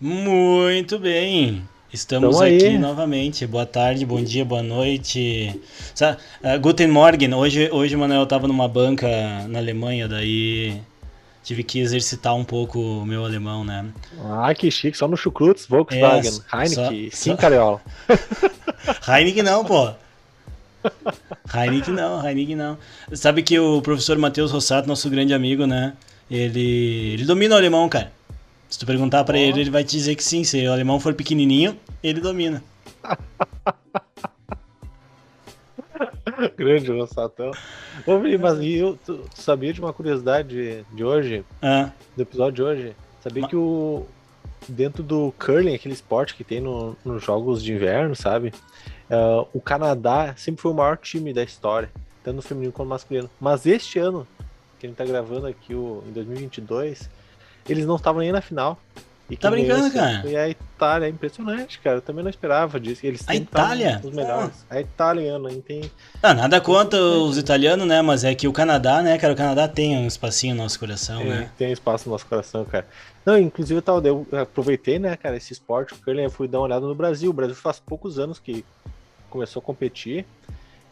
Muito bem. Estamos Tamo aqui aí. novamente. Boa tarde, bom dia, boa noite. Sa- ah, Guten Morgen. Hoje, hoje, Manuel, eu tava numa banca na Alemanha, daí tive que exercitar um pouco o meu alemão, né? Ah, que chique, só no Chucrutes, Volkswagen, É, Heineken, só- sim, só- Cariola. Heineken não, pô. Heineken não, Heineken não. Sabe que o professor Matheus Rossato, nosso grande amigo, né? Ele, ele domina o alemão, cara. Se tu perguntar pra Ó. ele, ele vai te dizer que sim. Se o alemão for pequenininho, ele domina. Grande Rossatão. Ô, Vini, mas eu, tu tu sabia de uma curiosidade de, hoje, Ah, do episódio de hoje? Sabia Ma- que o dentro do curling, aquele esporte que tem no- nos jogos de inverno, sabe? Ah, o Canadá sempre foi o maior time da história, tanto no feminino quanto no masculino. Mas este ano, que a gente tá gravando aqui o, em 2022, eles não estavam nem na final. E Tá brincando, cara? Foi a Itália, é impressionante, cara. Eu também não esperava disso. Eles A Itália? Os melhores. A italiana, hein? Tem, ah, nada contra os italianos, né? Mas é que o Canadá, né, cara? O Canadá tem um espacinho no nosso coração, tem, né? tem espaço no nosso coração, cara. Não, inclusive eu, tava, eu aproveitei, né, cara, esse esporte, o curling, eu fui dar uma olhada no Brasil. O Brasil faz poucos anos que começou a competir.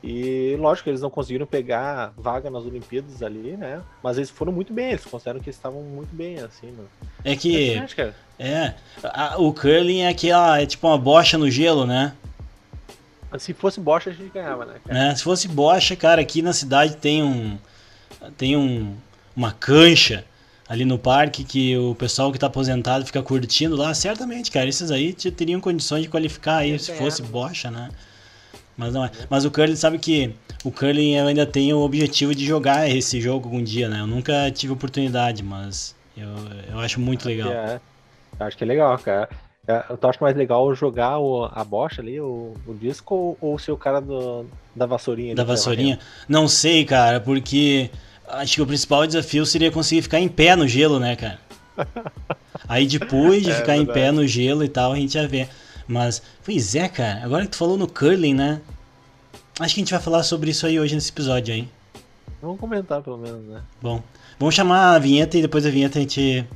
E lógico, eles não conseguiram pegar vaga nas Olimpíadas ali, né? Mas eles foram muito bem, eles consideram que eles estavam muito bem, assim, mano. É que, é, a- o curling é aquela, é tipo uma bocha no gelo, né? Se fosse bocha, a gente ganhava, né, cara? né? Se fosse bocha, cara, aqui na cidade tem um tem um, uma cancha ali no parque que o pessoal que tá aposentado fica curtindo lá, certamente, cara, esses aí te- teriam condições de qualificar aí se fosse né? bocha, né? Mas não é. Mas o curling sabe que o curling eu ainda tenho o objetivo de jogar esse jogo algum dia, né? Eu nunca tive oportunidade, mas eu, eu acho muito legal. É, eu acho que é legal, cara. É, Eu acho mais legal jogar o- a bocha ali, o, o disco, ou, ou ser o cara do- da vassourinha. ali Da vassourinha? Não sei, cara, porque acho que o principal desafio seria conseguir ficar em pé no gelo, né, cara? Aí depois de É ficar em verdade. pé no gelo e tal, a gente já vê. Mas, pois é, cara, agora que tu falou no curling, né? Acho que a gente vai falar sobre isso aí hoje nesse episódio, hein? varrer. Vamos comentar pelo menos, né? Bom, vamos chamar a vinheta e depois da vinheta a gente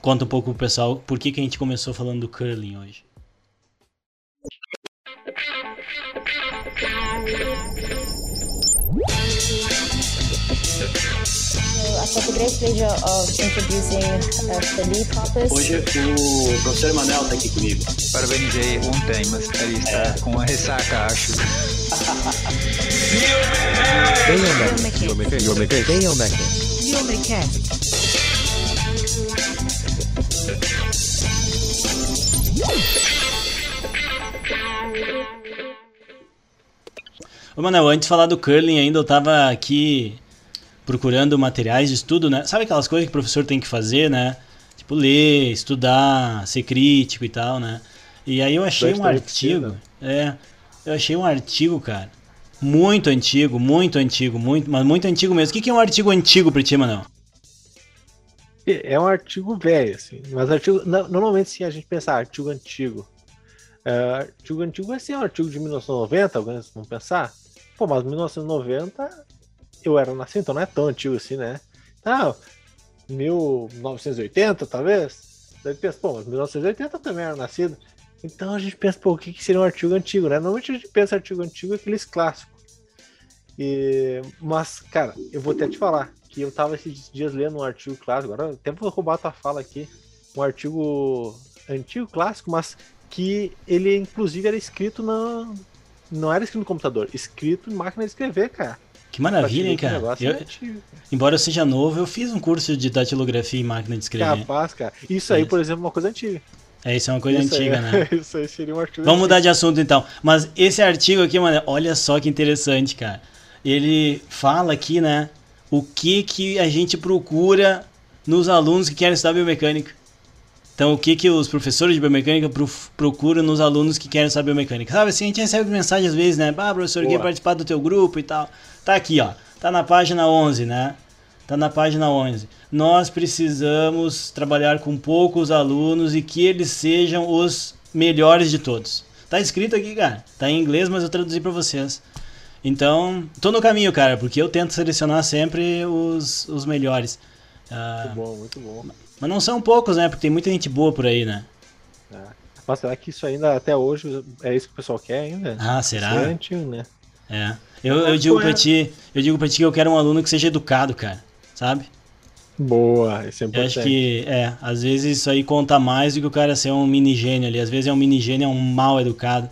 conta um pouco pro pessoal por que, que a gente começou falando do curling hoje. I've got the great pleasure of introducing Felipe Hoppes. Hoje o professor Emanuel tá aqui comigo. Parabenizei ontem, mas ele está com uma ressaca, acho. Ô, Manuel, antes de falar do curling ainda, eu tava aqui procurando materiais de estudo, né? Sabe aquelas coisas que o professor tem que fazer, né? Tipo, ler, estudar, ser crítico e tal, né? E aí eu achei um artigo. É, eu achei um artigo, cara. Muito antigo, muito antigo, muito, mas muito antigo mesmo. O que, que é um artigo antigo pra ti, Manuel? É um artigo velho, assim. Mas artigo. no- Normalmente, se a gente pensar artigo antigo. é, artigo antigo vai ser um artigo de 1990, alguns vão pensar. Pô, mas 1990 eu era nascido, então não é tão antigo assim, né? Ah, 1980, talvez? Daí pensa, pô, mas 1980 eu também era nascido. Então a gente pensa, pô, o que, que seria um artigo antigo, né? Normalmente a gente pensa artigo antigo aqueles clássicos. E, mas, cara, eu vou até te falar que eu tava esses dias lendo um artigo clássico, agora até vou roubar a tua fala aqui. Um artigo antigo, clássico, mas que ele inclusive era escrito na. Não era escrito no computador, escrito em máquina de escrever, cara. Que maravilha, hein, cara? negócio Eu- é antigo. embora eu seja novo, eu fiz um curso de datilografia e máquina de escrever. Capaz, cara. Isso aí, Isso. por exemplo, é uma coisa antiga. É, isso é uma coisa Isso antiga, né? Isso aí seria um artigo Vamos mudar de assunto então. Mas esse artigo aqui, mano, olha só que interessante, cara. Ele fala aqui, né, o que que a gente procura nos alunos que querem estudar biomecânica. Então, o que que os professores de biomecânica pro- procuram nos alunos que querem estudar biomecânica? Sabe assim, a gente recebe mensagem às vezes, né? Ah, professor, eu queria participar do teu grupo e tal. Tá aqui, ó. Tá na página 11, né? Tá na página 11. Nós precisamos trabalhar com poucos alunos e que eles sejam os melhores de todos. Tá escrito aqui, cara. Tá em inglês, mas eu traduzi pra vocês. Então, tô no caminho, cara, porque eu tento selecionar sempre os, os melhores. Ah, Muito bom, muito bom. Mas não são poucos, né? Porque tem muita gente boa por aí, né? É. Mas será que isso ainda, até hoje, é isso que o pessoal quer ainda? Ah, será? Isso é antigo, né? É. Eu, eu digo pra ti, eu digo pra ti que eu quero um aluno que seja educado, cara. Sabe? Boa, isso é Eu importante. acho que, é, às vezes isso aí conta mais do que o cara ser um mini gênio ali. Às vezes é um mini gênio, é um mal educado.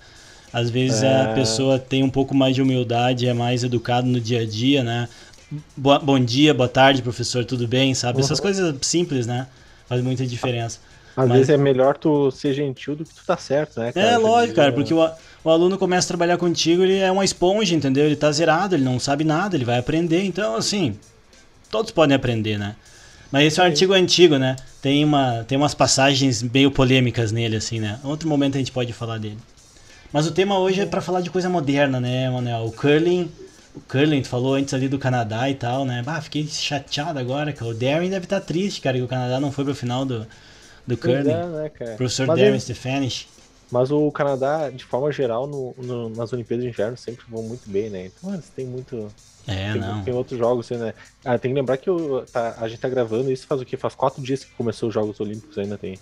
Às vezes a É. pessoa tem um pouco mais de humildade, é mais educado no dia a dia, né? Boa- bom dia, boa tarde, professor, tudo bem, sabe? Essas Uhum. coisas simples, né? Faz muita diferença. Às mas- vezes é melhor tu ser gentil do que tu tá certo, né? É, Já lógico, cara, porque o, o aluno começa a trabalhar contigo, ele é uma esponja, entendeu? Ele tá zerado, ele não sabe nada, ele vai aprender. Então, assim, todos podem aprender, né? Mas esse é um artigo antigo, né? Tem, uma, tem umas passagens meio polêmicas nele, assim, né? Outro momento a gente pode falar dele. Mas o tema hoje é pra falar de coisa moderna, né, Manuel? O curling, o curling, tu falou antes ali do Canadá e tal, né? Bah, fiquei chateado agora, cara. O Darren deve estar triste, cara, que o Canadá não foi pro final do, do Pois curling. é, né, cara? Professor Mas Darren ele-. Mas o Canadá, de forma geral, no- no- nas Olimpíadas de Inverno sempre vão muito bem, né? Então eles têm muito. É, tem, não. tem outros jogos, assim, né? Ah, tem que lembrar que o- tá- a gente tá gravando isso faz o quê? Faz quatro dias que começou os Jogos Olímpicos ainda tem.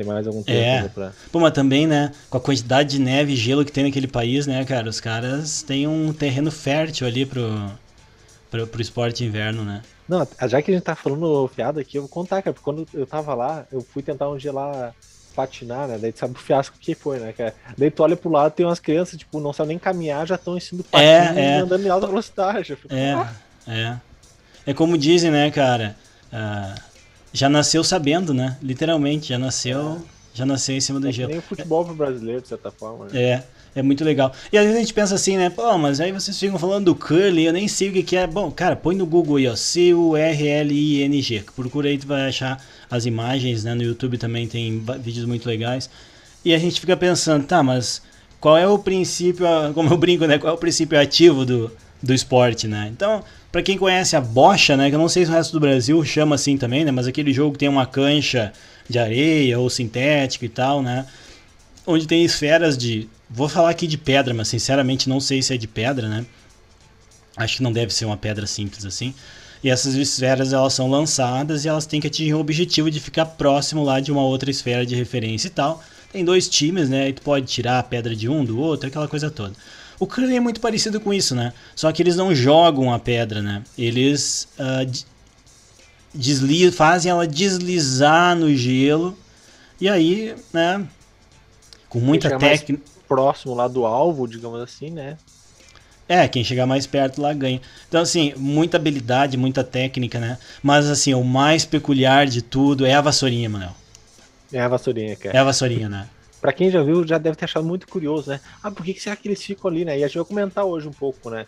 Tem mais algum tempo É. pra. Pô, mas também, né, com a quantidade de neve e gelo que tem naquele país, né, cara, os caras têm um terreno fértil ali pro, pro, pro esporte inverno, né? Não, já que a gente tá falando fiado aqui, eu vou contar, cara, porque quando eu tava lá, eu fui tentar um lá patinar, né? Daí tu sabe o fiasco que foi, né, cara? Daí tu olha pro lado, tem umas crianças, tipo, não sabem nem caminhar, já estão ensinando É, patins é. e andando em alta velocidade. Fico, É, "Ah, é. É como dizem, né, cara, ah, já nasceu sabendo, né? Literalmente, já nasceu, já nasceu em cima do é gelo. nem o futebol pro brasileiro, de certa forma, né? É, é muito legal. E às vezes a gente pensa assim, né? Pô, mas aí vocês ficam falando do curling, eu nem sei o que, que é. Bom, cara, põe no Google aí, ó, C-U-R-L-I-N-G. Procura aí, tu vai achar as imagens, né? No YouTube também tem vídeos muito legais. E a gente fica pensando, tá, mas qual é o princípio, como eu brinco, né? Qual é o princípio ativo do, do esporte, né? Então, pra quem conhece a bocha, né? Que eu não sei se o resto do Brasil chama assim também, né? Mas aquele jogo que tem uma cancha de areia ou sintético e tal, né? onde tem esferas de. Vou falar aqui de pedra, mas sinceramente não sei se é de pedra, né? Acho que não deve ser uma pedra simples assim. E essas esferas elas são lançadas e elas têm que atingir o objetivo de ficar próximo lá de uma outra esfera de referência e tal. Tem dois times, né? E tu pode tirar a pedra de um, do outro, aquela coisa toda. O curling é muito parecido com isso, né? Só que eles não jogam a pedra, né? Eles desli- fazem ela deslizar no gelo e aí, né? Com muita técnica. Próximo lá do alvo, digamos assim, né? É, quem chegar mais perto lá ganha. Então, assim, muita habilidade, muita técnica, né? Mas, assim, o mais peculiar de tudo é a vassourinha, Manuel. É a vassourinha, cara. É a vassourinha, né? Pra quem já viu, já deve ter achado muito curioso, né? Ah, por que, que será que eles ficam ali, né? E a gente vai comentar hoje um pouco, né?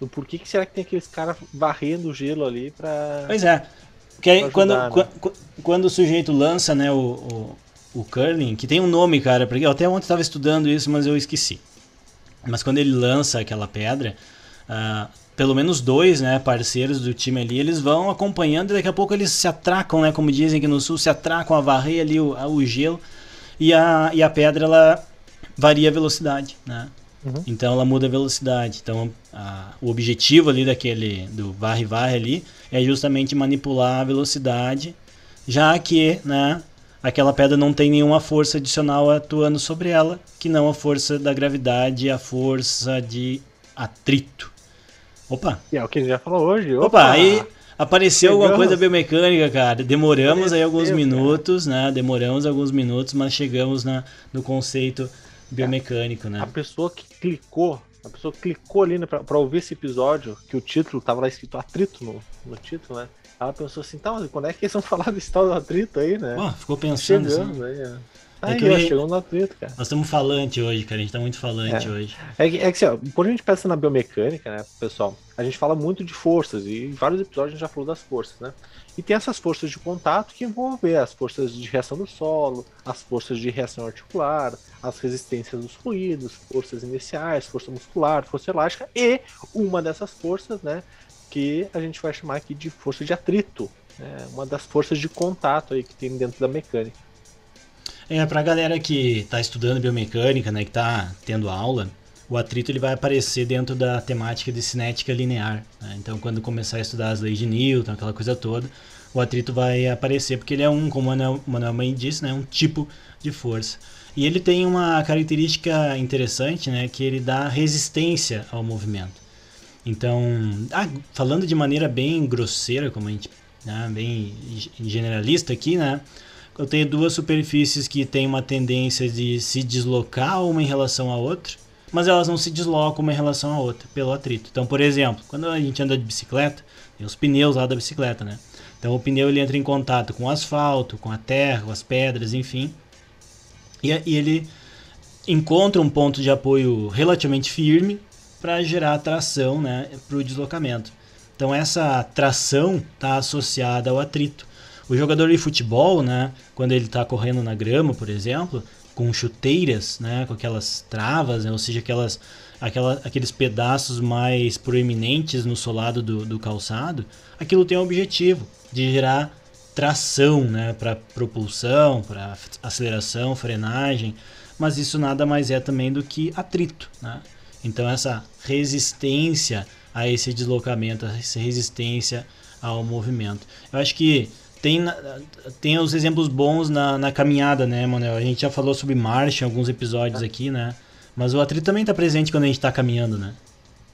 Do porquê que será que tem aqueles caras varrendo o gelo ali pra. Pois é. Porque aí, Pra quando, ajudar, quan- quan- quando o sujeito lança, né, o, o, o curling, que tem um nome, cara, porque eu até ontem estava estudando isso, mas eu esqueci. Mas quando ele lança aquela pedra, ah, pelo menos dois, né, parceiros do time ali, eles vão acompanhando e daqui a pouco eles se atracam, né, como dizem aqui no sul, se atracam a varrer ali o, a- o gelo e a, e a pedra, ela varia a velocidade, né? Uhum. Então ela muda a velocidade. Então a- o objetivo ali daquele do varre varre ali é justamente manipular a velocidade, já que, né, aquela pedra não tem nenhuma força adicional atuando sobre ela, que não a força da gravidade e a força de atrito. Opa, E é o que a gente já falou hoje. opa, aí apareceu alguma Chegamos. coisa biomecânica, cara. Demoramos aí alguns Apareceu, cara. minutos, né? Demoramos alguns minutos, mas chegamos na, no conceito biomecânico, né? A pessoa que clicou, a pessoa que clicou ali né, pra, pra ouvir esse episódio, que o título tava lá escrito atrito no, no título, né? Ela pensou assim, tá, mas quando é que eles vão falar desse tal do atrito aí, né? Pô, ficou pensando assim. Chegamos aí, é. É Aí, ia- chegamos no atrito, cara. Nós estamos falante hoje, cara. A gente tá muito falante É. hoje. É que, é que assim, ó, quando a gente pensa na biomecânica, né, pessoal, a gente fala muito de forças, e em vários episódios a gente já falou das forças, né? E tem essas forças de contato que envolvem as forças de reação do solo, as forças de reação articular, as resistências dos fluidos, forças iniciais, força muscular, força elástica, e uma dessas forças, né, que a gente vai chamar aqui de força de atrito, né, uma das forças de contato aí que tem dentro da mecânica. É, pra galera que tá estudando biomecânica, né, que tá tendo aula, o atrito ele vai aparecer dentro da temática de cinética linear. né? Então, quando começar a estudar as leis de Newton, aquela coisa toda, o atrito vai aparecer, porque ele é um, como o Manuel, Mãe disse, né, um tipo de força. E ele tem uma característica interessante, né, que ele dá resistência ao movimento. Então, ah, falando de maneira bem grosseira, como a gente, né, bem generalista aqui, né, eu tenho duas superfícies que têm uma tendência de se deslocar uma em relação à outra, mas elas não se deslocam uma em relação à outra pelo atrito. Então, por exemplo, quando a gente anda de bicicleta, tem os pneus lá da bicicleta, né? Então o pneu ele entra em contato com o asfalto, com a terra, com as pedras, enfim. E, e ele encontra um ponto de apoio relativamente firme para gerar tração né, para o deslocamento. Então essa tração está associada ao atrito. O jogador de futebol, né, quando ele está correndo na grama, por exemplo, com chuteiras, né, com aquelas travas, né, ou seja, aquelas, aquela, aqueles pedaços mais proeminentes no solado do, do calçado, aquilo tem o objetivo de gerar tração né, para propulsão, para aceleração, frenagem, mas isso nada mais é também do que atrito. Né? Então, essa resistência a esse deslocamento, essa resistência ao movimento. Eu acho que tem, tem os exemplos bons na, na caminhada, né, Manuel? A gente já falou sobre marcha em alguns episódios aqui, né? Mas o atrito também está presente quando a gente está caminhando, né?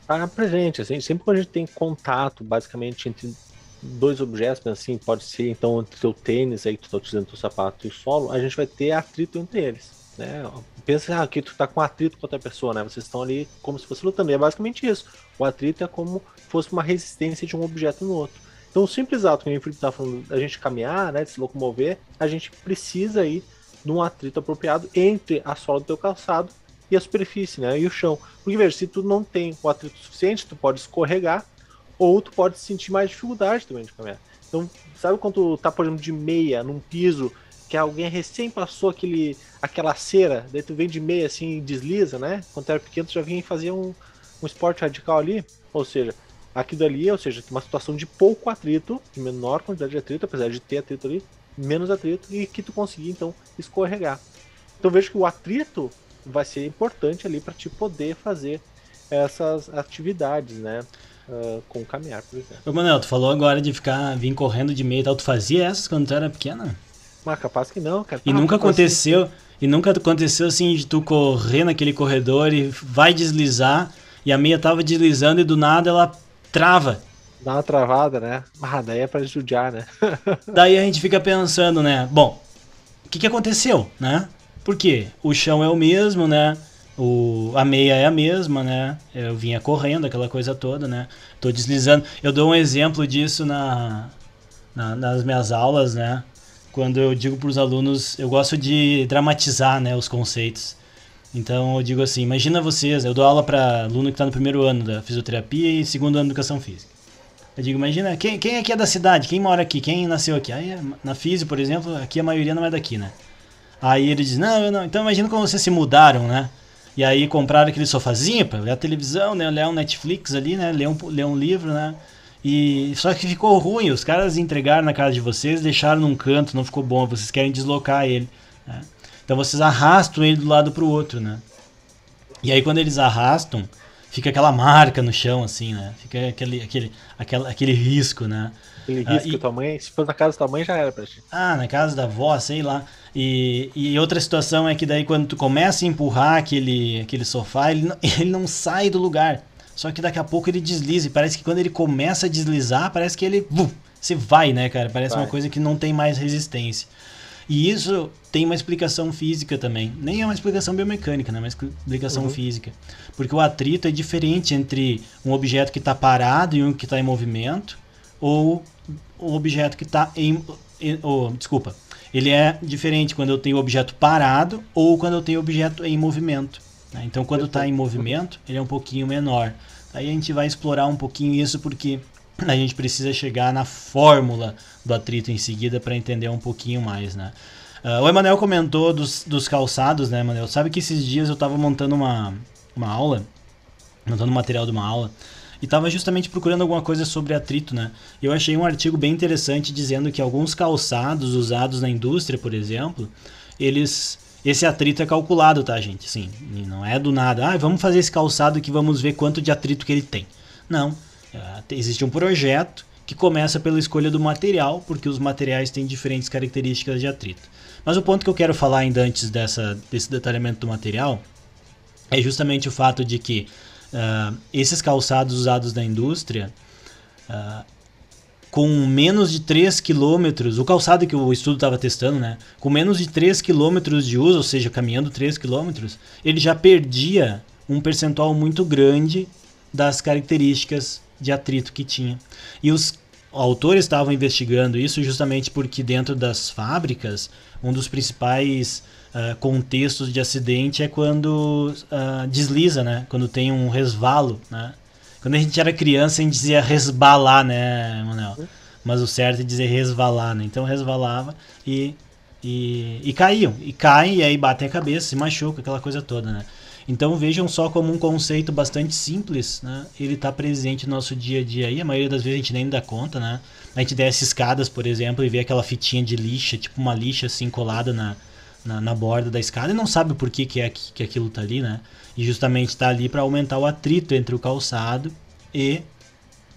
Está presente, assim, sempre quando a gente tem contato, basicamente, entre dois objetos, assim, pode ser então entre o teu tênis aí que tu está utilizando teu sapato e o solo, a gente vai ter atrito entre eles, né? Pensa ah, que tu tá com atrito com outra pessoa, né? Vocês estão ali como se fosse lutando. E é basicamente isso. O atrito é como fosse uma resistência de um objeto no outro. Então, o simples ato que o Felipe tá falando, a gente caminhar, né, de se locomover, a gente precisa aí de um atrito apropriado entre a sola do teu calçado e a superfície, né, e o chão. Porque veja, se tu não tem o atrito suficiente, tu pode escorregar ou tu pode sentir mais dificuldade também de caminhar. Então, sabe quando tu tá, por exemplo, de meia num piso que alguém recém passou aquele, aquela cera, daí tu vem de meia assim e desliza, né? Quando tu era pequeno, tu já vinha fazer um, um esporte radical ali. Ou seja, Aqui dali, ou seja, uma situação de pouco atrito, de menor quantidade de atrito, apesar de ter atrito ali, menos atrito, e que tu conseguir então escorregar. Então vejo que o atrito vai ser importante ali para te poder fazer essas atividades, né? Uh, com caminhar, por exemplo. Ô Manuel, tu falou agora de ficar vir correndo de meio e tal. Tu fazia essas quando tu era pequena? Mas capaz que não, cara. E ah, nunca aconteceu. Assim. E nunca aconteceu assim de tu correr naquele corredor e vai deslizar e a meia tava deslizando e do nada ela trava. Dá uma travada, né? Ah, daí é pra judiar, né? daí a gente fica pensando, né? Bom, o que, que aconteceu, né? Por quê? O chão é o mesmo, né? O, a meia é a mesma, né? Eu vinha correndo, aquela coisa toda, né? Tô deslizando. Eu dou um exemplo disso na, na nas minhas aulas, né? Quando eu digo para os alunos, eu gosto de dramatizar, né, os conceitos. Então eu digo assim, imagina vocês, eu dou aula para aluno que está no primeiro ano da fisioterapia e segundo ano de educação física. Eu digo, imagina, quem, quem aqui é da cidade? Quem mora aqui? Quem nasceu aqui? Aí na física, por exemplo, aqui a maioria não é daqui, né? Aí ele diz, não, eu não. Então imagina como vocês se mudaram, né? E aí compraram aquele sofazinho para olhar televisão, né? Olhar um Netflix ali, né? Ler um, ler um livro, né? E só que ficou ruim, os caras entregaram na casa de vocês, deixaram num canto, não ficou bom, vocês querem deslocar ele. Né? Então vocês arrastam ele do lado pro outro, né? E aí quando eles arrastam, fica aquela marca no chão, assim, né? Fica aquele, aquele, aquele, aquele risco, né? Aquele risco ah, e... mãe, se for na casa da mãe já era pra ti. Ah, na casa da avó, sei lá. E, e outra situação é que daí quando tu começa a empurrar aquele, aquele sofá, ele não, ele não sai do lugar. Só que daqui a pouco ele desliza. E parece que quando ele começa a deslizar, parece que ele. você vai, né, cara? Parece vai. uma coisa que não tem mais resistência. E isso tem uma explicação física também. Nem é uma explicação biomecânica, né? É uma explicação uhum. física. Porque o atrito é diferente entre um objeto que está parado e um que está em movimento, ou um objeto que está em. em oh, desculpa. Ele é diferente quando eu tenho objeto parado ou quando eu tenho objeto em movimento. Né? Então, quando está em movimento, ele é um pouquinho menor. Aí a gente vai explorar um pouquinho isso porque a gente precisa chegar na fórmula do atrito em seguida para entender um pouquinho mais, né? Uh, o Emanuel comentou dos, dos calçados, né, Emanuel? Sabe que esses dias eu estava montando uma, uma aula, montando material de uma aula, e estava justamente procurando alguma coisa sobre atrito, né? E eu achei um artigo bem interessante dizendo que alguns calçados usados na indústria, por exemplo, eles esse atrito é calculado, tá, gente? Sim, não é do nada. Ah, vamos fazer esse calçado que vamos ver quanto de atrito que ele tem. Não, uh, existe um projeto que começa pela escolha do material, porque os materiais têm diferentes características de atrito. Mas o ponto que eu quero falar ainda antes dessa, desse detalhamento do material é justamente o fato de que uh, esses calçados usados na indústria, uh, com menos de 3 km, o calçado que o estudo estava testando, né? Com menos de 3 km de uso, ou seja, caminhando 3 km, ele já perdia um percentual muito grande das características de atrito que tinha. E os autores estavam investigando isso justamente porque dentro das fábricas, um dos principais uh, contextos de acidente é quando uh, desliza, né? Quando tem um resvalo, né? Quando a gente era criança, a gente dizia resbalar, né, Manuel? Mas o certo é dizer resvalar, né? Então resvalava e, e, e caíam. E caem e aí batem a cabeça, se machucam, aquela coisa toda, né? Então vejam só como um conceito bastante simples, né? Ele está presente no nosso dia a dia aí. A maioria das vezes a gente nem dá conta, né? A gente desce escadas, por exemplo, e vê aquela fitinha de lixa, tipo uma lixa assim colada na, na, na borda da escada e não sabe por que, que, é, que aquilo tá ali, né? E justamente está ali para aumentar o atrito entre o calçado e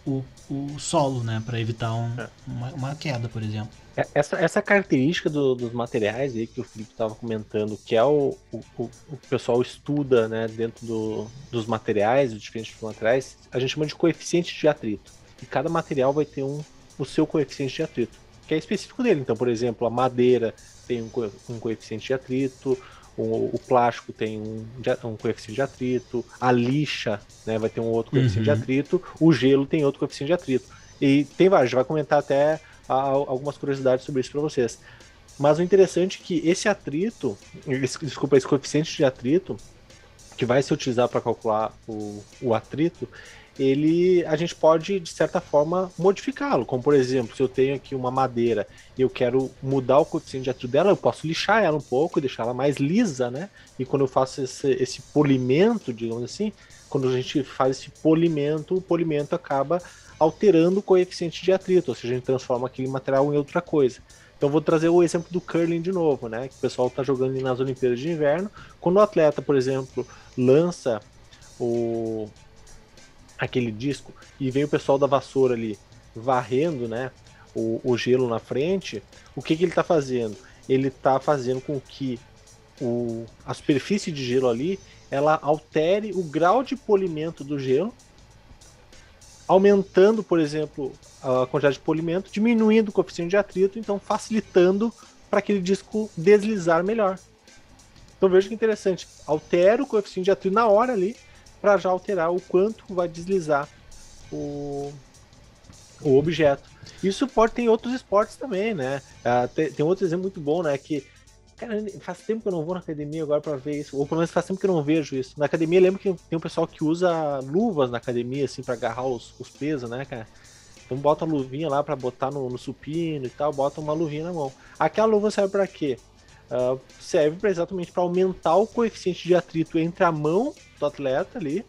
o, o solo, né? Para evitar um, é. uma, uma, queda, por exemplo. É, essa, essa característica do, dos materiais aí que o Felipe estava comentando, que é o, o, o pessoal estuda né, dentro do, dos materiais, os diferentes materiais, a gente chama de coeficiente de atrito. E cada material vai ter um, o seu coeficiente de atrito, que é específico dele. Então, por exemplo, a madeira tem um, um coeficiente de atrito, o, o plástico tem um, um, coeficiente de atrito, a lixa né, vai ter um outro coeficiente uhum. de atrito, o gelo tem outro coeficiente de atrito. E tem vários, vai comentar até a, algumas curiosidades sobre isso para vocês. Mas o interessante é que esse atrito, esse, desculpa, esse coeficiente de atrito, que vai se utilizar para calcular o, o atrito, ele a gente pode de certa forma modificá-lo. Como por exemplo, se eu tenho aqui uma madeira e eu quero mudar o coeficiente de atrito dela, eu posso lixar ela um pouco e deixar ela mais lisa, né? E quando eu faço esse, esse polimento, digamos assim, quando a gente faz esse polimento, o polimento acaba alterando o coeficiente de atrito, ou seja, a gente transforma aquele material em outra coisa. Então vou trazer o exemplo do curling de novo, né? Que o pessoal está jogando nas Olimpíadas de Inverno. Quando o atleta, por exemplo, lança o, aquele disco e vem o pessoal da vassoura ali varrendo, né, o, o gelo na frente, o que, que ele está fazendo? Ele está fazendo com que o, a superfície de gelo ali ela altere o grau de polimento do gelo, aumentando, por exemplo, a quantidade de polimento, diminuindo o coeficiente de atrito, então facilitando para aquele disco deslizar melhor. Então veja que interessante, altera o coeficiente de atrito na hora ali para já alterar o quanto vai deslizar o, o objeto. Isso pode ter em outros esportes também, né? Uh, tem, tem outro exemplo muito bom, né? Que Cara, faz tempo que eu não vou na academia agora para ver isso. Ou pelo menos faz tempo que eu não vejo isso. Na academia, lembro que tem um pessoal que usa luvas na academia, assim, para agarrar os, os, pesos, né, cara? Então bota a luvinha lá para botar no, no, supino e tal, bota uma luvinha na mão. Aquela luva serve para quê? Uh, serve pra exatamente para aumentar o coeficiente de atrito entre a mão do atleta ali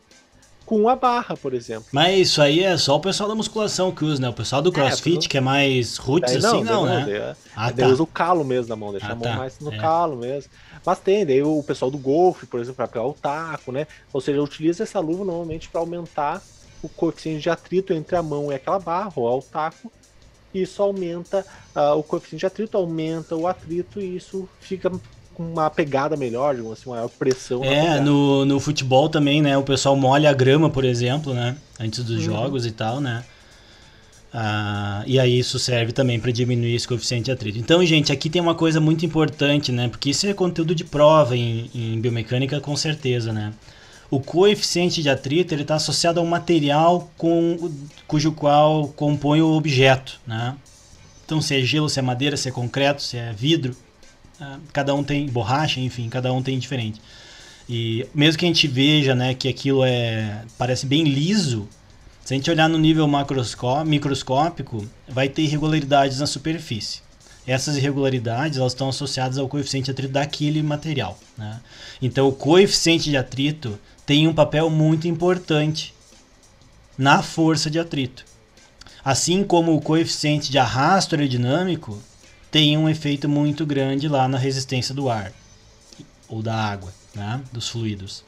com a barra, por exemplo. Mas isso aí é só o pessoal da musculação que usa, né? O pessoal do é, crossfit, é, que é mais roots daí assim, não, não né? Daí, ah, daí tá. usa o calo mesmo na mão, deixa ah, a mão tá. mais no é. calo mesmo. Mas tem, daí o pessoal do golfe, por exemplo, para pegar o taco, né? Ou seja, utiliza essa luva normalmente para aumentar o coeficiente de atrito entre a mão e aquela barra, ou o taco, isso aumenta uh, o coeficiente de atrito, aumenta o atrito e isso fica uma pegada melhor, digamos assim, maior pressão. É, no, no futebol também, né? O pessoal molha a grama, por exemplo, né? Antes dos uhum. jogos e tal, né? Ah, e aí isso serve também para diminuir esse coeficiente de atrito. Então, gente, aqui tem uma coisa muito importante, né? Porque isso é conteúdo de prova em, em biomecânica, com certeza, né? O coeficiente de atrito ele está associado a um material com, cujo qual compõe o objeto, né? Então, se é gelo, se é madeira, se é concreto, se é vidro, cada um tem borracha, enfim, cada um tem diferente. E mesmo que a gente veja, né, que aquilo é parece bem liso, se a gente olhar no nível microscópico, vai ter irregularidades na superfície. Essas irregularidades elas estão associadas ao coeficiente de atrito daquele material. Né? Então, o coeficiente de atrito tem um papel muito importante na força de atrito. Assim como o coeficiente de arrasto aerodinâmico tem um efeito muito grande lá na resistência do ar ou da água, né? dos fluidos.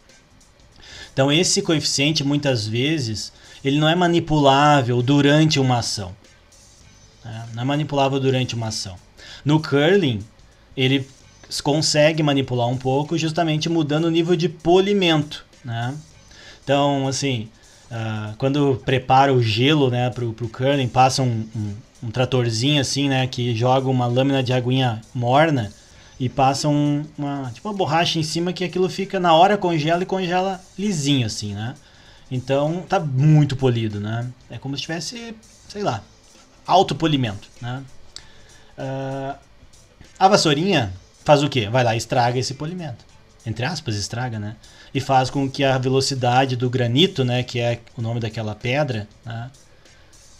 Então esse coeficiente muitas vezes ele não é manipulável durante uma ação. né? não é manipulável durante uma ação. No curling, ele consegue manipular um pouco, justamente mudando o nível de polimento, né? Então, assim, uh, quando prepara o gelo, né, pro, pro curling, passa um, um, um, tratorzinho assim, né, que joga uma lâmina de aguinha morna e passa um, uma, tipo uma borracha em cima que aquilo fica na hora congela e congela lisinho assim, né? Então, tá muito polido, né? É como se tivesse, sei lá, alto polimento, né? Uh, a vassourinha faz o quê? Vai lá estraga esse polimento. Entre aspas, estraga, né? E faz com que a velocidade do granito, né, que é o nome daquela pedra, né?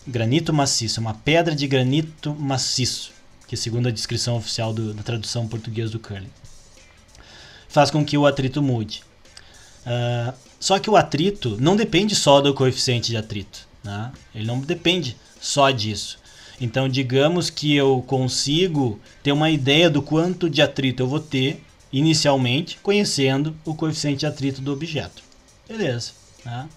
Granito maciço, uma pedra de granito maciço, que segundo a descrição oficial do, da tradução portuguesa do curling. Faz com que o atrito mude. Uh, só que o atrito não depende só do coeficiente de atrito. Né? Ele não depende só disso. Então, digamos que eu consigo ter uma ideia do quanto de atrito eu vou ter inicialmente, conhecendo o coeficiente de atrito do objeto. Beleza. Né?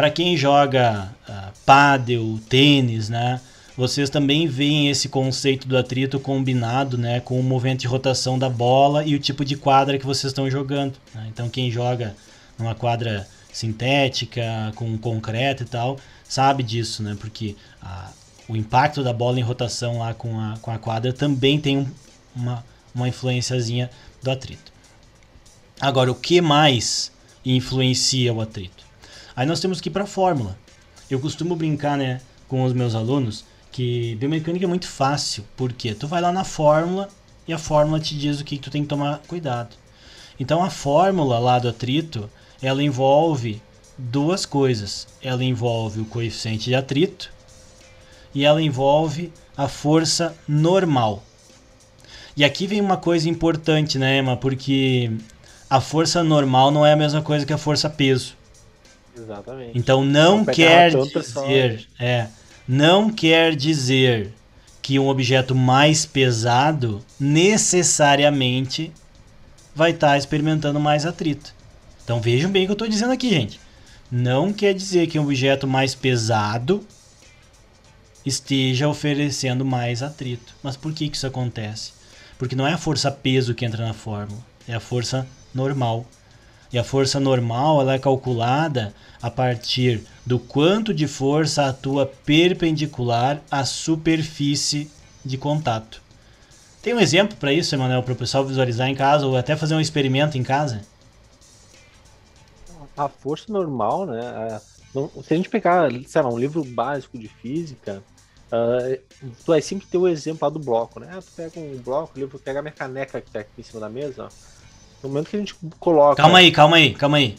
Para quem joga uh, pádel, tênis, né? vocês também veem esse conceito do atrito combinado né, com o movimento de rotação da bola e o tipo de quadra que vocês estão jogando. Né? Então, quem joga numa quadra sintética, com concreto e tal, sabe disso, né? Porque a, o impacto da bola em rotação lá com a, com a quadra também tem um, uma, uma influenciazinha do atrito. Agora, o que mais influencia o atrito? Aí nós temos que ir para a fórmula. Eu costumo brincar né, com os meus alunos que biomecânica é muito fácil, porque tu vai lá na fórmula e a fórmula te diz o que, tu tem que tomar cuidado. Então a fórmula lá do atrito, ela envolve duas coisas. Ela envolve o coeficiente de atrito e ela envolve a força normal. E aqui vem uma coisa importante, né, Emma? Porque a força normal não é a mesma coisa que a força peso. Exatamente. Então não quer dizer, é, não quer dizer que um objeto mais pesado necessariamente vai estar tá experimentando mais atrito. Então vejam bem o que eu estou dizendo aqui, gente. Não quer dizer que um objeto mais pesado esteja oferecendo mais atrito. Mas por que, que isso acontece? Porque não é a força peso que entra na fórmula, é a força normal. E a força normal ela é calculada a partir do quanto de força atua perpendicular à superfície de contato. Tem um exemplo para isso, Emanuel, para o pessoal visualizar em casa ou até fazer um experimento em casa? A força normal, né? se a gente pegar, sei lá, um livro básico de física, Uh, tu vai sempre ter o exemplo lá do bloco, né? Ah, tu pega um bloco, livro, pega a minha caneca que tá aqui em cima da mesa, ó. No momento que a gente coloca. Calma aí, calma aí, calma aí.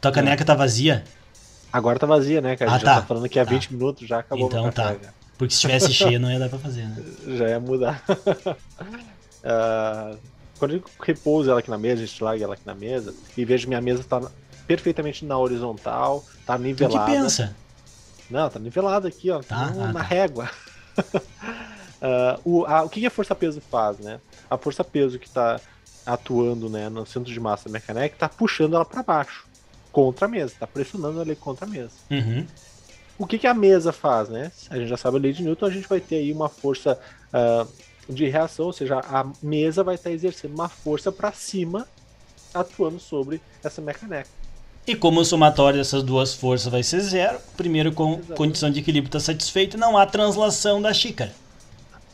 Tua caneca tá vazia? Agora tá vazia, né? Que a ah, gente tá. já tá falando que há tá. 20 minutos já acabou Então tá. Porque se estivesse cheia não ia dar pra fazer, né? Já ia mudar. uh, quando eu repouso ela aqui na mesa, a gente larga ela aqui na mesa e vejo minha mesa tá perfeitamente na horizontal, tá nivelada. O que pensa? Não, tá nivelado aqui, ó. Tá, no, ah, na tá. régua. uh, o, a, o que a força-peso faz, né? A força-peso que tá atuando né, no centro de massa da mecânica tá puxando ela para baixo, contra a mesa, tá pressionando ela contra a mesa. Uhum. O que, que a mesa faz, né? A gente já sabe a lei de Newton, a gente vai ter aí uma força uh, de reação, ou seja, a mesa vai estar tá exercendo uma força para cima, atuando sobre essa mecânica. E como o somatório dessas duas forças vai ser zero, primeiro com Exatamente. condição de equilíbrio está satisfeito, não há translação da xícara.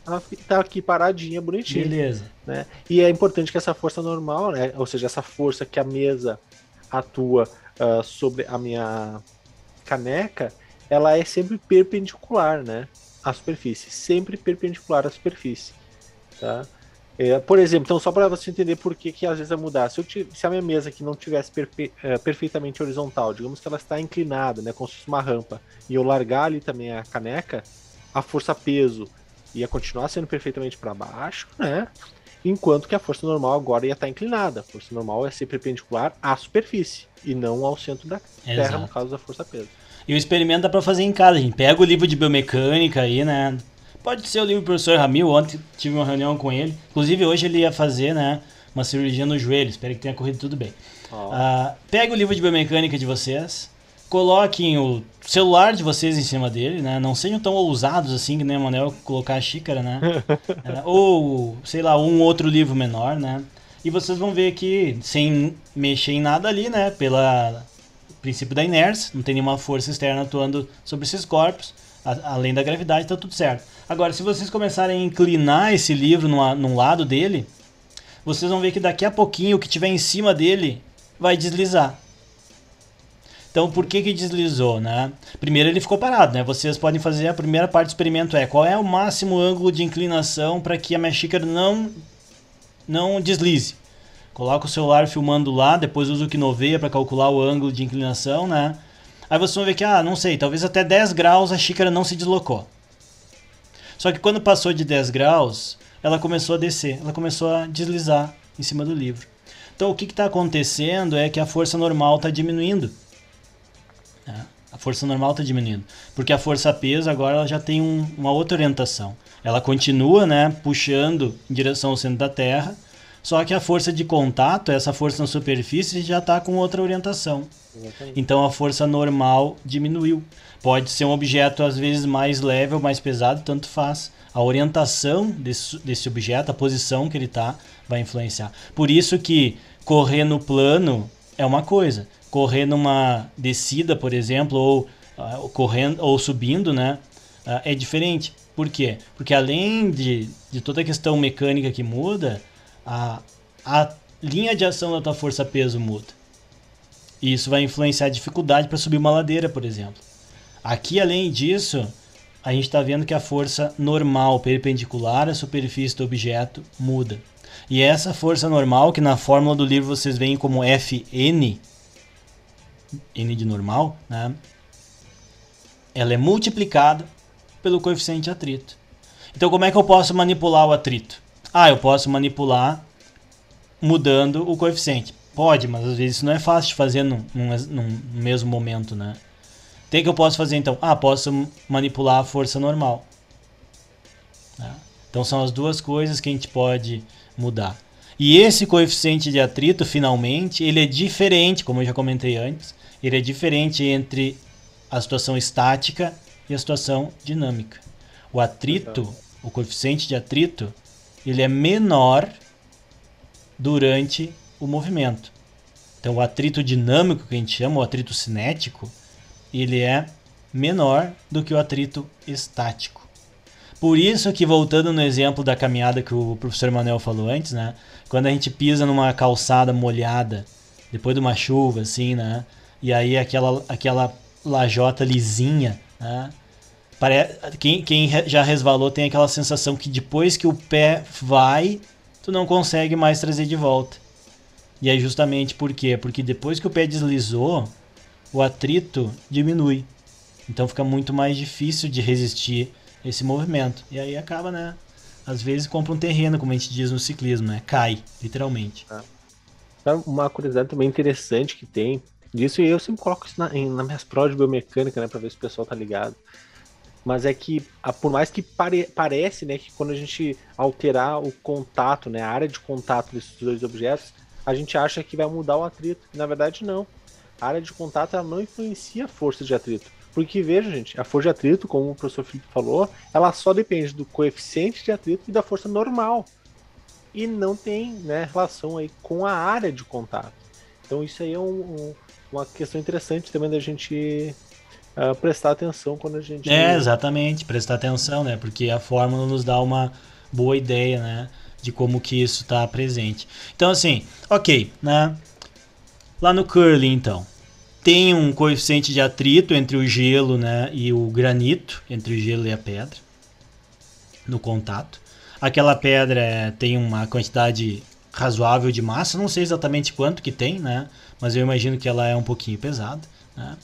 Ela tá aqui paradinha, bonitinha. Beleza. Né? E é importante que essa força normal, né? ou seja, essa força que a mesa atua uh, sobre a minha caneca, ela é sempre perpendicular, né? À superfície, sempre perpendicular à superfície, tá? É, por exemplo, então só para você entender por que, que às vezes vai mudar. Se, eu, se a minha mesa aqui não tivesse perfe, é, perfeitamente horizontal, digamos que ela está inclinada, né, como se fosse uma rampa, e eu largar ali também a caneca, a força peso ia continuar sendo perfeitamente para baixo, né? Enquanto que a força normal agora ia estar inclinada. A força normal ia ser perpendicular à superfície e não ao centro da Terra, Exato. no caso da força peso. E o experimento dá para fazer em casa, gente pega o livro de biomecânica aí, né? Pode ser o livro do professor Ramil, ontem tive uma reunião com ele. Inclusive hoje ele ia fazer, né, uma cirurgia no joelho, espero que tenha corrido tudo bem. Oh. Uh, pega o livro de biomecânica de vocês, coloquem o celular de vocês em cima dele, né? Não sejam tão ousados assim que nem o Manel colocar a xícara, né? É, ou, sei lá, um outro livro menor, né? E vocês vão ver que, sem mexer em nada ali, né? Pela princípio da inércia, não tem nenhuma força externa atuando sobre esses corpos, a, além da gravidade, tá tudo certo. Agora, se vocês começarem a inclinar esse livro numa, num lado dele, vocês vão ver que daqui a pouquinho o que tiver em cima dele vai deslizar. Então, por que que deslizou, né? Primeiro ele ficou parado, né? Vocês podem fazer a primeira parte do experimento é qual é o máximo ângulo de inclinação para que a minha xícara não não deslize. Coloca o celular filmando lá, depois usa o Kinoveia para calcular o ângulo de inclinação, né? Aí vocês vão ver que, ah, não sei, talvez até 10 graus a xícara não se deslocou. Só que quando passou de 10 graus, ela começou a descer, ela começou a deslizar em cima do livro. Então o que está acontecendo é que a força normal está diminuindo. Né? A força normal está diminuindo. Porque a força peso agora ela já tem um, uma outra orientação. Ela continua né, puxando em direção ao centro da Terra, só que a força de contato, essa força na superfície, já está com outra orientação. Exatamente. Então a força normal diminuiu. Pode ser um objeto às vezes mais leve ou mais pesado, tanto faz. A orientação desse, desse objeto, a posição que ele está, vai influenciar. Por isso que correr no plano é uma coisa, correr numa descida, por exemplo, ou uh, correndo ou subindo, né, uh, é diferente. Por quê? Porque além de, de toda a questão mecânica que muda, a, a linha de ação da tua força peso muda. E isso vai influenciar a dificuldade para subir uma ladeira, por exemplo. Aqui, além disso, a gente está vendo que a força normal perpendicular à superfície do objeto muda. E essa força normal, que na fórmula do livro vocês veem como Fn, n de normal, né? ela é multiplicada pelo coeficiente atrito. Então, como é que eu posso manipular o atrito? Ah, eu posso manipular mudando o coeficiente. Pode, mas às vezes isso não é fácil de fazer num, num, num mesmo momento, né? Tem que eu posso fazer então? Ah, posso manipular a força normal. Né? Então são as duas coisas que a gente pode mudar. E esse coeficiente de atrito, finalmente, ele é diferente, como eu já comentei antes, ele é diferente entre a situação estática e a situação dinâmica. O atrito, o coeficiente de atrito, ele é menor durante o movimento. Então, o atrito dinâmico, que a gente chama, o atrito cinético, ele é menor do que o atrito estático. Por isso que, voltando no exemplo da caminhada que o professor Manuel falou antes, né? Quando a gente pisa numa calçada molhada, depois de uma chuva, assim, né? E aí aquela, aquela lajota lisinha, né? Pare... Quem, quem já resvalou tem aquela sensação que depois que o pé vai, tu não consegue mais trazer de volta. E é justamente por quê? Porque depois que o pé deslizou, o atrito diminui. Então fica muito mais difícil de resistir esse movimento. E aí acaba, né? Às vezes compra um terreno, como a gente diz no ciclismo, né? Cai, literalmente. Sabe Uma curiosidade também interessante que tem disso, e eu sempre coloco isso na, nas minhas provas de biomecânica, né? Pra ver se o pessoal tá ligado. Mas é que, por mais que pare, parece, né, que quando a gente alterar o contato, né, a área de contato desses dois objetos, a gente acha que vai mudar o atrito. Na verdade, não. A área de contato ela não influencia a força de atrito. Porque veja, gente, a força de atrito, como o professor Felipe falou, ela só depende do coeficiente de atrito e da força normal. E não tem né, relação aí com a área de contato. Então isso aí é um- um- uma questão interessante também da gente ah, prestar atenção quando a gente. É, exatamente, prestar atenção, né? Porque a fórmula nos dá uma boa ideia, né? De como que isso está presente. Então, assim, ok, né? Lá no curling, então, tem um coeficiente de atrito entre o gelo, né? E o granito, entre o gelo e a pedra, no contato. Aquela pedra é, tem uma quantidade razoável de massa, não sei exatamente quanto que tem, né? Mas eu imagino que ela é um pouquinho pesada, né?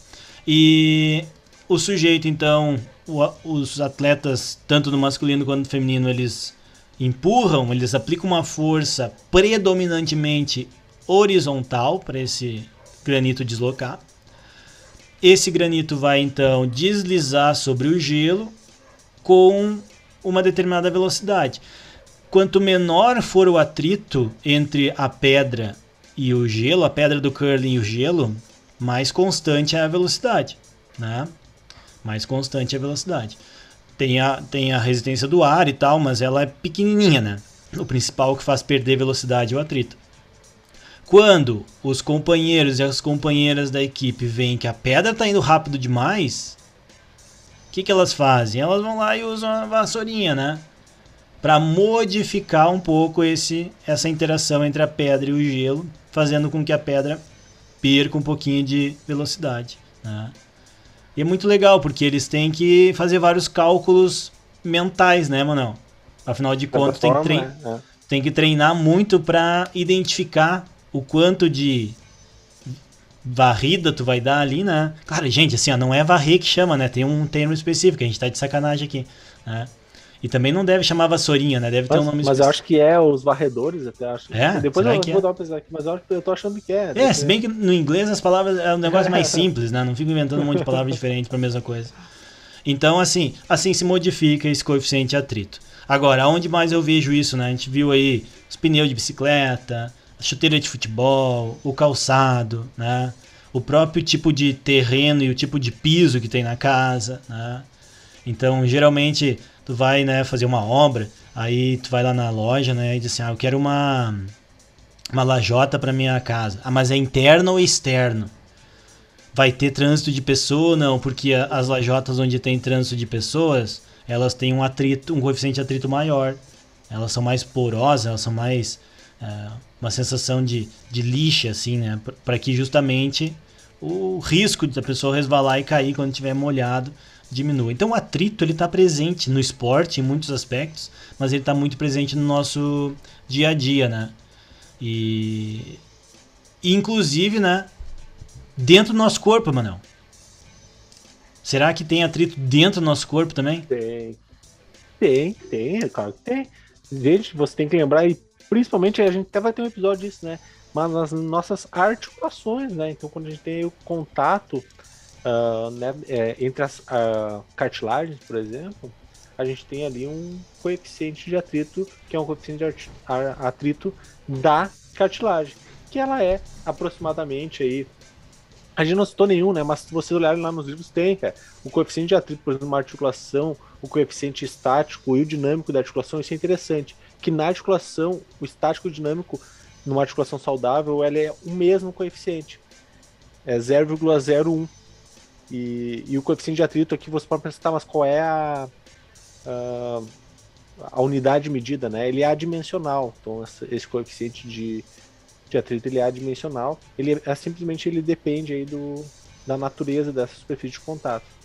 E o sujeito, então, o- os atletas, tanto no masculino quanto no feminino, eles empurram, eles aplicam uma força predominantemente horizontal para esse granito deslocar. Esse granito vai então deslizar sobre o gelo com uma determinada velocidade. Quanto menor for o atrito entre a pedra e o gelo, a pedra do curling e o gelo, mais constante é a velocidade, né? Mais constante é a velocidade. Tem a, tem a resistência do ar e tal, mas ela é pequenininha, né? O principal que faz perder velocidade é o atrito. Quando os companheiros e as companheiras da equipe veem que a pedra está indo rápido demais, o que, que elas fazem? Elas vão lá e usam a vassourinha, né? Para modificar um pouco esse, essa interação entre a pedra e o gelo, fazendo com que a pedra perca um pouquinho de velocidade. Né? E é muito legal, porque eles têm que fazer vários cálculos mentais, né, Manuel? Afinal de contas, tem, que trein... é. tem que treinar muito para identificar o quanto de varrida tu vai dar ali, né? Claro, gente, assim, ó, não é varrer que chama, né? Tem um termo específico, a gente tá de sacanagem aqui, né? E também não deve chamar vassourinha, né? Deve mas, ter um nome Mas eu acho que é os varredores, até acho. É? Depois eu vou é? dar uma pesquisa aqui, mas eu, acho, eu tô achando que é. É, se bem que no inglês as palavras é um negócio mais simples, né? Não fico inventando um monte de palavras diferentes para a mesma coisa. Então, assim, assim se modifica esse coeficiente de atrito. Agora, onde mais eu vejo isso, né? A gente viu aí os pneus de bicicleta, chuteira de futebol, o calçado, né? O próprio tipo de terreno e o tipo de piso que tem na casa, né? Então, geralmente, tu vai, né, fazer uma obra, aí tu vai lá na loja, né, e diz assim, ah, eu quero uma uma lajota para minha casa. Ah, mas é interno ou externo? Vai ter trânsito de pessoa? Não, porque as lajotas onde tem trânsito de pessoas, elas têm um atrito, um coeficiente de atrito maior. Elas são mais porosas, elas são mais é, uma sensação de, de lixa, assim, né? Para que justamente o risco da pessoa resvalar e cair quando estiver molhado diminua. Então o atrito ele está presente no esporte em muitos aspectos, mas ele está muito presente no nosso dia a dia, né? E, inclusive, né? Dentro do nosso corpo, Manuel. Será que tem atrito dentro do nosso corpo também? Tem. Tem, tem, é claro que tem. Gente, você tem que lembrar, e principalmente a gente até vai ter um episódio disso, né? Mas nas nossas articulações, né? Então quando a gente tem o contato uh, né, é, entre as uh, cartilagens, por exemplo, a gente tem ali um coeficiente de atrito, que é um coeficiente de atrito da cartilagem, que ela é aproximadamente aí. A gente não citou nenhum, né? Mas se vocês olharem lá nos livros, tem, cara. O coeficiente de atrito, por exemplo, uma articulação, o coeficiente estático e o dinâmico da articulação, isso é interessante. Que na articulação, o estático dinâmico, numa articulação saudável, ela é o mesmo coeficiente. É 0,01. E, e o coeficiente de atrito aqui você pode pensar, tá, mas qual é a, a, a, unidade medida, né? Ele é adimensional. Então esse, coeficiente de, de atrito ele é adimensional. Ele é simplesmente ele depende aí do, da natureza dessa superfície de contato.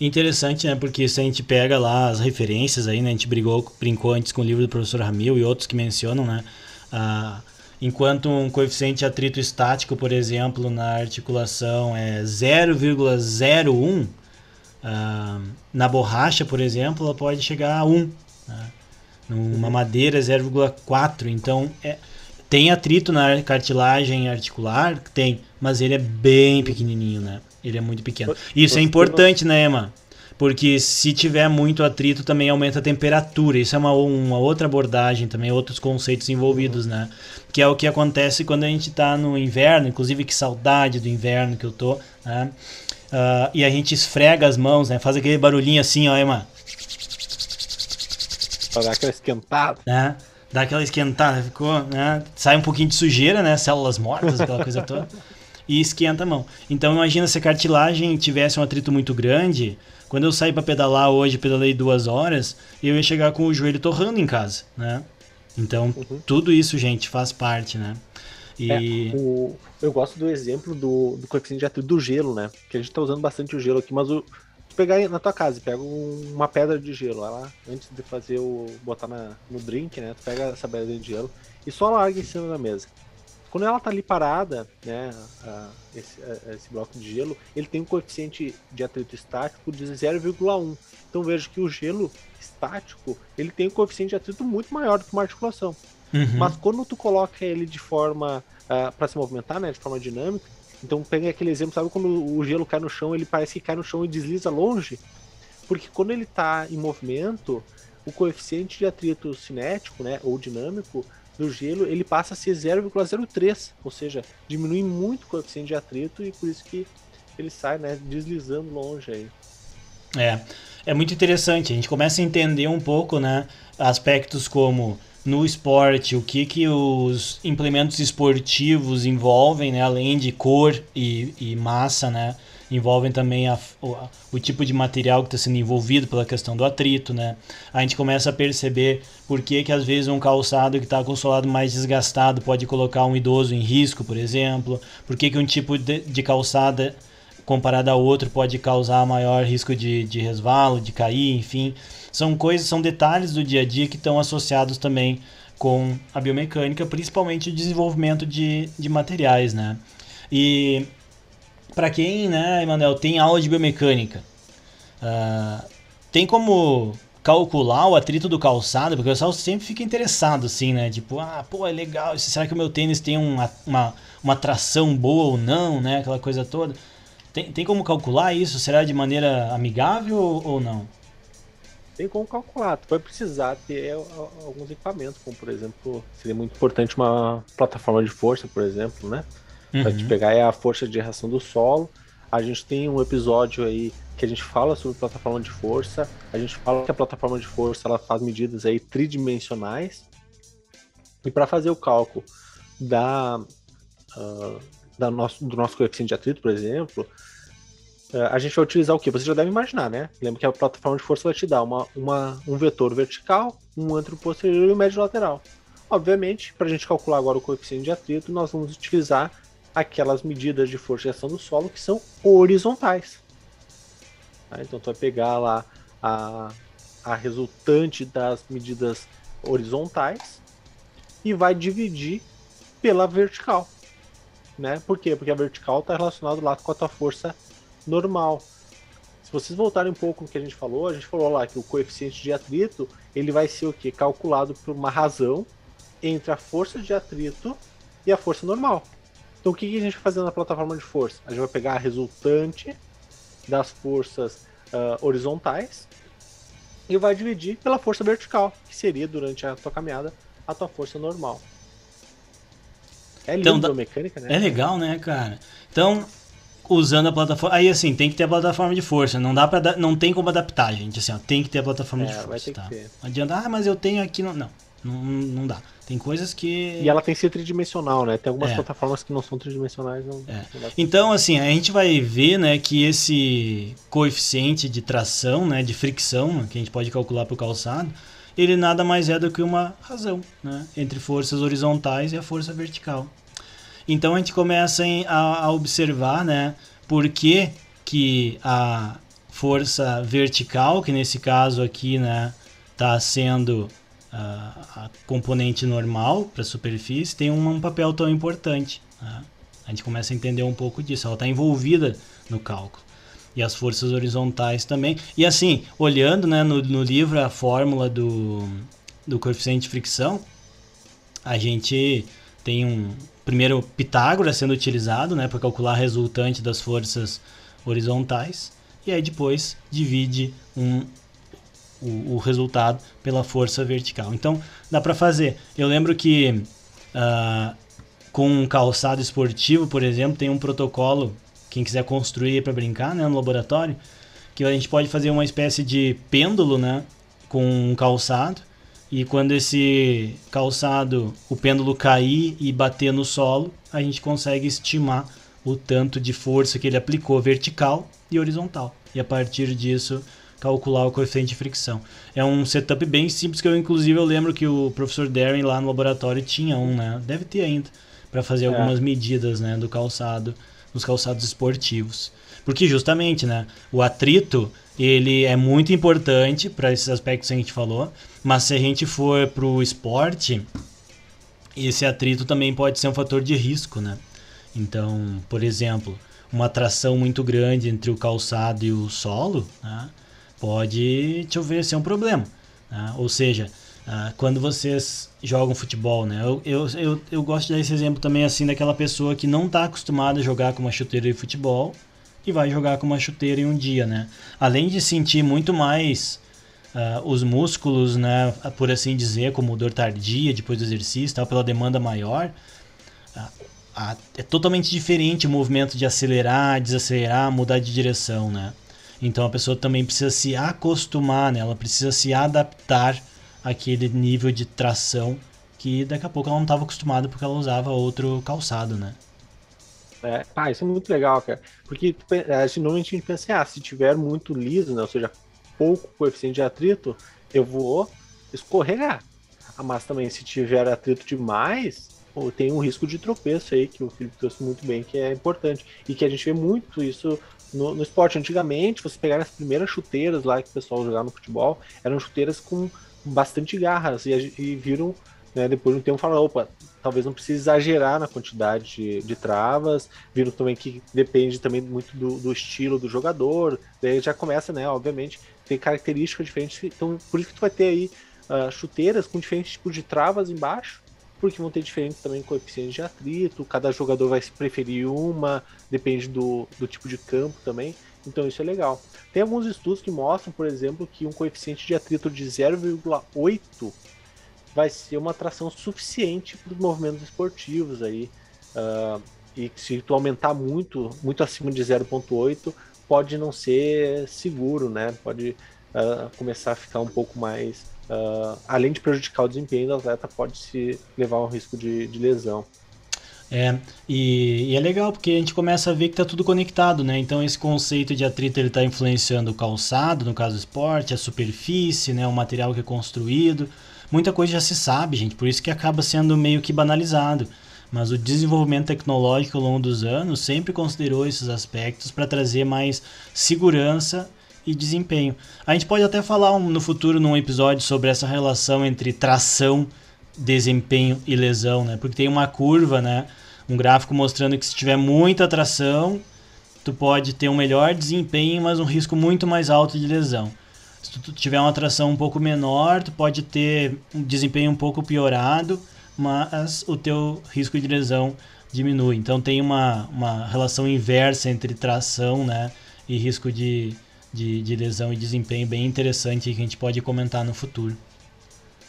Interessante, né? Porque se a gente pega lá as referências aí, né? A gente brigou, brincou antes com o livro do professor Ramil e outros que mencionam, né? Ah, enquanto um coeficiente de atrito estático, por exemplo, na articulação é 0,01, uh, na borracha, por exemplo, ela pode chegar a 1. Né? Numa madeira, 0,4. Então, é, tem atrito na cartilagem articular? Tem, mas ele é bem pequenininho, né? Ele é muito pequeno. Isso é importante, né, Emma? porque se tiver muito atrito também aumenta a temperatura. Isso é uma, uma outra abordagem também, outros conceitos envolvidos, uhum. né? Que é o que acontece quando a gente está no inverno, inclusive que saudade do inverno que eu tô, né? Uh, e a gente esfrega as mãos, né? Faz aquele barulhinho assim, ó, Emma. Pra dar aquela esquentada. Né? Dá aquela esquentada, ficou, né? Sai um pouquinho de sujeira, né? Células mortas, aquela coisa toda. E esquenta a mão. Então imagina se a cartilagem tivesse um atrito muito grande, quando eu saí para pedalar hoje, pedalei duas horas, eu ia chegar com o joelho torrando em casa, né? Então, uhum. tudo isso, gente, faz parte, né? E... É, o, eu gosto do exemplo do, do coeficiente de atrito do gelo, né? Que a gente tá usando bastante o gelo aqui, mas o, pegar na tua casa, pega uma pedra de gelo, lá, antes de fazer o. botar na, no drink, né? Tu pega essa pedra de gelo e só larga em cima da mesa. Quando ela tá ali parada, né, a, esse, a, esse, bloco de gelo, ele tem um coeficiente de atrito estático de 0,1. Então vejo que o gelo estático, ele tem um coeficiente de atrito muito maior do que uma articulação. Uhum. Mas quando tu coloca ele de forma uh, ah, para se movimentar, né, de forma dinâmica, então pega aquele exemplo, sabe quando o gelo cai no chão, ele parece que cai no chão e desliza longe? Porque quando ele está em movimento, o coeficiente de atrito cinético, né, ou dinâmico do gelo, ele passa a ser 0,03, ou seja, diminui muito o coeficiente de atrito e por isso que ele sai, né, deslizando longe aí. É, é muito interessante. A gente começa a entender um pouco, né, aspectos como no esporte, o que que os implementos esportivos envolvem, né, além de cor e, e massa, né, envolvem também a, o, o, tipo de material que está sendo envolvido pela questão do atrito, né? A gente começa a perceber por que, que às vezes um calçado que está com o solado mais desgastado pode colocar um idoso em risco, por exemplo. Por que, que um tipo de, de calçada comparado a outro pode causar maior risco de, de resvalo, de cair, enfim. São coisas, são detalhes do dia a dia que estão associados também com a biomecânica, principalmente o desenvolvimento de, de materiais, né? E para quem, né, Emanuel, tem aula de biomecânica, uh, tem como calcular o atrito do calçado, porque o pessoal sempre fica interessado, assim, né? Tipo, ah, pô, é legal, será que o meu tênis tem uma, uma, uma tração boa ou não, né? Aquela coisa toda. Tem, tem como calcular isso? Será de maneira amigável ou, ou não? Tem como calcular. Tu vai precisar ter alguns equipamentos, como por exemplo, seria muito importante uma plataforma de força, por exemplo, né? Uhum. Pra te pegar é a força de reação do solo. A gente tem um episódio aí que a gente fala sobre plataforma de força. A gente fala que a plataforma de força ela faz medidas aí tridimensionais. E para fazer o cálculo da, uh, da nosso, do nosso coeficiente de atrito, por exemplo, uh, a gente vai utilizar o que? Você já deve imaginar, né? Lembra que a plataforma de força vai te dar uma, uma, um vetor vertical, um antro posterior e um médio lateral. Obviamente, para a gente calcular agora o coeficiente de atrito, nós vamos utilizar aquelas medidas de força de ação do solo que são horizontais. Tá? Então, tu vai pegar lá a, a resultante das medidas horizontais e vai dividir pela vertical. Né? Por quê? Porque a vertical está relacionada lá com a tua força normal. Se vocês voltarem um pouco no que a gente falou, a gente falou lá que o coeficiente de atrito ele vai ser o que? Calculado por uma razão entre a força de atrito e a força normal. Então o que a gente vai fazer na plataforma de força? A gente vai pegar a resultante das forças uh, horizontais e vai dividir pela força vertical, que seria durante a tua caminhada a tua força normal. É lindo então, mecânica, né? É legal, né, cara? Então, usando a plataforma. Aí assim, tem que ter a plataforma de força. Não dá para não tem como adaptar, gente. Assim, ó, tem que ter a plataforma é, de força. Tá? Não adianta, ah, mas eu tenho aqui. Não, não, não, não dá. Tem coisas que. E ela tem que ser tridimensional, né? Tem algumas é. plataformas que não são tridimensionais. Não, é. então, assim, a gente vai ver né, que esse coeficiente de tração, né, de fricção, que a gente pode calcular para o calçado, ele nada mais é do que uma razão né, entre forças horizontais e a força vertical. Então a gente começa a, a observar né, por que, que a força vertical, que nesse caso aqui está né, tá sendo a, a componente normal para a superfície tem um, um, papel tão importante. Né? A gente começa a entender um pouco disso. Ela está envolvida no cálculo. E as forças horizontais também. E assim, olhando né, no, no livro a fórmula do, do coeficiente de fricção, a gente tem um primeiro Pitágoras sendo utilizado né, para calcular a resultante das forças horizontais. E aí depois divide um o, o resultado pela força vertical. Então dá para fazer. Eu lembro que uh, com um calçado esportivo, por exemplo, tem um protocolo, quem quiser construir para brincar né, no laboratório, que a gente pode fazer uma espécie de pêndulo né, com um calçado. E quando esse calçado, o pêndulo cair e bater no solo, a gente consegue estimar o tanto de força que ele aplicou vertical e horizontal. E a partir disso, calcular o coeficiente de fricção. É um setup bem simples que eu inclusive eu lembro que o professor Darren lá no laboratório tinha um, né? Deve ter ainda para fazer é. algumas medidas, né, do calçado, nos calçados esportivos. Porque justamente, né, o atrito, ele é muito importante para esses aspectos que a gente falou, mas se a gente for para o esporte, esse atrito também pode ser um fator de risco, né? Então, por exemplo, uma tração muito grande entre o calçado e o solo, né? Pode te oferecer um problema. Né? Ou seja, uh, quando vocês jogam futebol, né? Eu, eu, eu, eu, gosto de dar esse exemplo também assim daquela pessoa que não está acostumada a jogar com uma chuteira de futebol e vai jogar com uma chuteira em um dia, né? Além de sentir muito mais ah, os músculos, né, por assim dizer, como dor tardia depois do exercício, tal, pela demanda maior, ah, é totalmente diferente o movimento de acelerar, desacelerar, mudar de direção, né? Então a pessoa também precisa se acostumar, né? Ela precisa se adaptar àquele nível de tração que daqui a pouco ela não estava acostumada porque ela usava outro calçado, né? É, pá, isso é muito legal, cara. Porque assim, normalmente a gente pensa assim, ah, se tiver muito liso, né, ou seja, pouco coeficiente de atrito, eu vou escorregar. Ah, mas também, se tiver atrito demais, tem um risco de tropeço aí, que o Felipe trouxe muito bem, que é importante. E que a gente vê muito isso no, no esporte. Antigamente, você pegar as primeiras chuteiras lá que o pessoal jogava no futebol, eram chuteiras com bastante garras e, e viram, né, depois de um tempo, falaram, opa, talvez não precise exagerar na quantidade de, de, travas, viram também que depende também muito do, do, estilo do jogador, daí já começa, né, obviamente, tem características diferentes, então por isso que tu vai ter aí uh, chuteiras com diferentes tipos de travas embaixo, porque vão ter diferentes também coeficientes de atrito, cada jogador vai preferir uma, depende do, do tipo de campo também, então isso é legal. Tem alguns estudos que mostram, por exemplo, que um coeficiente de atrito de 0,8 vai ser uma atração suficiente para os movimentos esportivos aí. Uh, e se tu aumentar muito, muito acima de 0,8, pode não ser seguro, né? Pode uh, começar a ficar um pouco mais. Uh, além de prejudicar o desempenho do atleta, pode se levar a um risco de, de lesão. É, e, e, é legal porque a gente começa a ver que está tudo conectado, né? Então esse conceito de atrito ele está influenciando o calçado, no caso do esporte, a superfície, né? o material que é construído, muita coisa já se sabe, gente, por isso que acaba sendo meio que banalizado. Mas o desenvolvimento tecnológico ao longo dos anos sempre considerou esses aspectos para trazer mais segurança e desempenho. A gente pode até falar um, no futuro num episódio sobre essa relação entre tração, desempenho e lesão, né? Porque tem uma curva, né? Um gráfico mostrando que se tiver muita tração, tu pode ter um melhor desempenho, mas um risco muito mais alto de lesão. Se tu tiver uma tração um pouco menor, tu pode ter um desempenho um pouco piorado, mas o teu risco de lesão diminui. Então tem uma, uma relação inversa entre tração né, e risco de, de, de lesão e desempenho bem interessante que a gente pode comentar no futuro.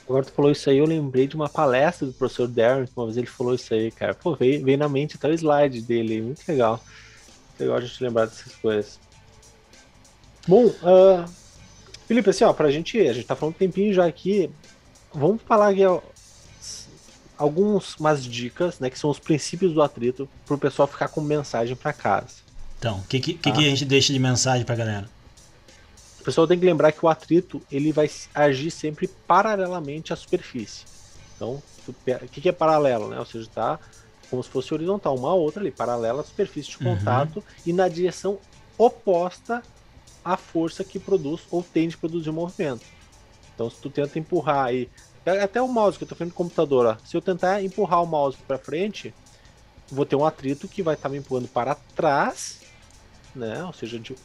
Agora tu falou isso aí, eu lembrei de uma palestra do professor Darren, que uma vez ele falou isso aí, cara. Pô, veio, veio na mente até o slide dele, muito legal. Legal a gente lembrar dessas coisas. Bom, uh, Felipe, assim, ó, pra gente, a gente tá falando um tempinho já aqui, vamos falar aqui ó, algumas umas dicas, né, que são os princípios do atrito, pro pessoal ficar com mensagem para casa. Então, o que, que, tá? que, a gente deixa de mensagem pra galera? O pessoal tem que lembrar que o atrito ele vai agir sempre paralelamente à superfície. Então, o que, que é paralelo, né? Ou seja, tá como se fosse horizontal, uma a outra ali, paralela à superfície de uhum. contato uhum. e na direção oposta a força que produz ou tende a produzir o movimento. Então, se tu tenta empurrar aí, até o mouse que eu tô frente do computador, ó, se eu tentar empurrar o mouse para frente, vou ter um atrito que vai estar tá me empurrando para trás, né? Ou seja, de,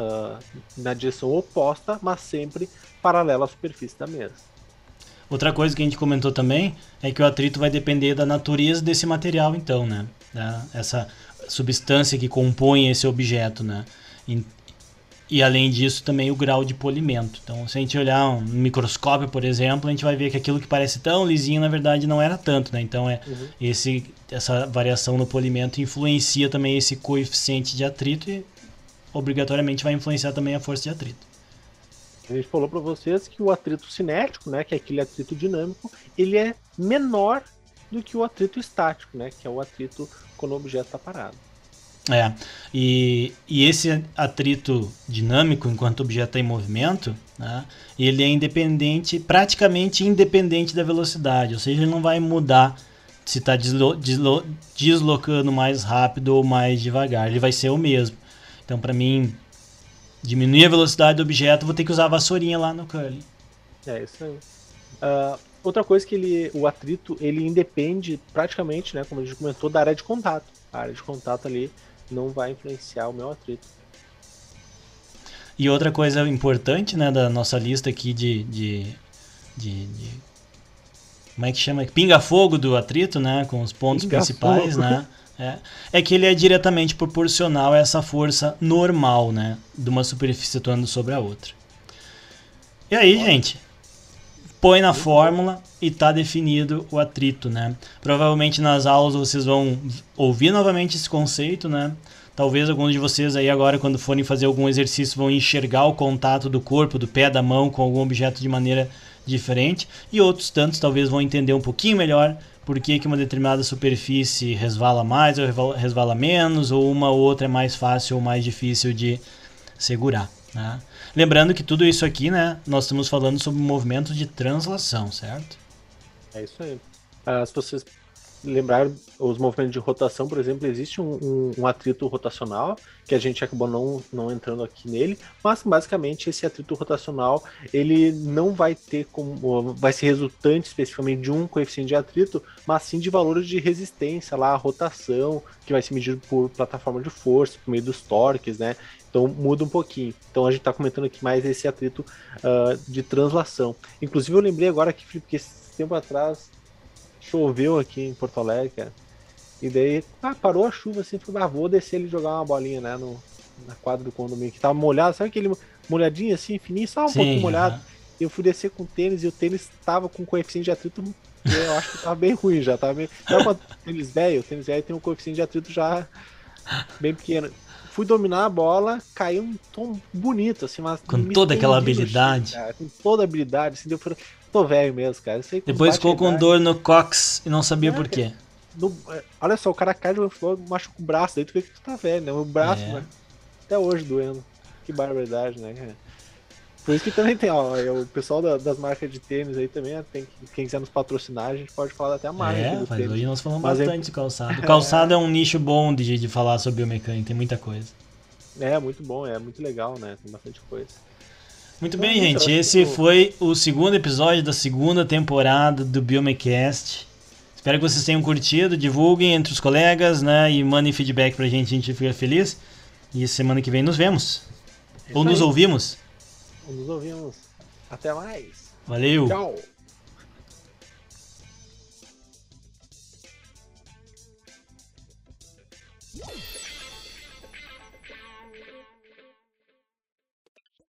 uh, na direção oposta, mas sempre paralela à superfície da mesa. Outra coisa que a gente comentou também é que o atrito vai depender da natureza desse material, então, né? Essa substância que compõe esse objeto, né? E além disso, também o grau de polimento. Então, se a gente olhar um microscópio, por exemplo, a gente vai ver que aquilo que parece tão lisinho, na verdade, não era tanto, né? Então, é uhum. esse, essa variação no polimento influencia também esse coeficiente de atrito e obrigatoriamente vai influenciar também a força de atrito. A gente falou para vocês que o atrito cinético, né, que é aquele atrito dinâmico, ele é menor do que o atrito estático, né, que é o atrito quando o objeto está parado. É, e, e esse atrito dinâmico, enquanto o objeto está em movimento, né, ele é independente, praticamente independente da velocidade, ou seja, ele não vai mudar se está deslo, deslo, deslocando mais rápido ou mais devagar, ele vai ser o mesmo. Então, para mim, diminuir a velocidade do objeto, vou ter que usar a vassourinha lá no curling. É isso aí. Uh, outra coisa que ele, o atrito, ele independe praticamente, né, como a gente comentou, da área de contato. A área de contato ali não vai influenciar o meu atrito. E outra coisa importante, né, da nossa lista aqui de, de, de, de como é que chama? Pinga-fogo do atrito, né, com os pontos principais, né, é, é, que ele é diretamente proporcional a essa força normal, né, de uma superfície atuando sobre a outra. E aí, gente, põe na fórmula e tá definido o atrito, né? Provavelmente nas aulas vocês vão ouvir novamente esse conceito, né? Talvez alguns de vocês aí agora, quando forem fazer algum exercício, vão enxergar o contato do corpo, do pé, da mão com algum objeto de maneira diferente. E outros tantos talvez vão entender um pouquinho melhor por que, que uma determinada superfície resvala mais ou resvala menos, ou uma ou outra é mais fácil ou mais difícil de segurar. Né? Lembrando que tudo isso aqui, né, nós estamos falando sobre movimento de translação, certo? É isso aí. Ah, se vocês lembrar os movimentos de rotação, por exemplo, existe um, um, um, atrito rotacional, que a gente acabou não, não entrando aqui nele, mas basicamente esse atrito rotacional ele não vai ter como vai ser resultante especificamente de um coeficiente de atrito, mas sim de valores de resistência lá, a rotação, que vai ser medido por plataforma de força, por meio dos torques, né? Então muda um pouquinho. Então a gente está comentando aqui mais esse atrito uh, de translação. Inclusive eu lembrei agora que, Felipe, que esse tempo atrás choveu aqui em Porto Alegre, cara. E daí, ah, parou a chuva assim, falei, ah, vou descer ali jogar uma bolinha, né, no, na quadra do condomínio, que tava molhado, sabe aquele molhadinho assim, fininho, só um Sim, pouquinho molhado. Uh -huh. Eu fui descer com o tênis e o tênis tava com coeficiente de atrito, eu acho que tava bem ruim já, tava bem... Sabe quando tênis velho, o tênis velho tem um coeficiente de atrito já bem pequeno. Fui dominar a bola, caiu um tom bonito, assim, mas. Com toda aquela habilidade. Com toda a habilidade, assim, deu pra tô velho mesmo, cara. Depois ficou com dor no cox e não sabia é, por quê. No, é, olha só, o cara cai no futebol, machuca o braço, daí tu vê que tu tá velho, né? O braço, é. né? até hoje doendo. Que barbaridade, né, cara? Por isso que também tem, ó, o pessoal da, das marcas de tênis aí também, tem, quem quiser nos patrocinar, a gente pode falar até a marca. É, mas tênis. hoje nós falamos mas é bastante é... de calçado. O calçado é. é um nicho bom de, de falar sobre biomecânica, tem muita coisa. É, muito bom, é muito legal, né? Tem bastante coisa. Muito bem, gente. Esse foi o segundo episódio da segunda temporada do Biomecast. Espero que vocês tenham curtido, divulguem entre os colegas, né? E mandem feedback pra gente, a gente fica feliz. E semana que vem nos vemos. É Ou nos ouvimos. Ou nos ouvimos. Até mais. Valeu. Tchau.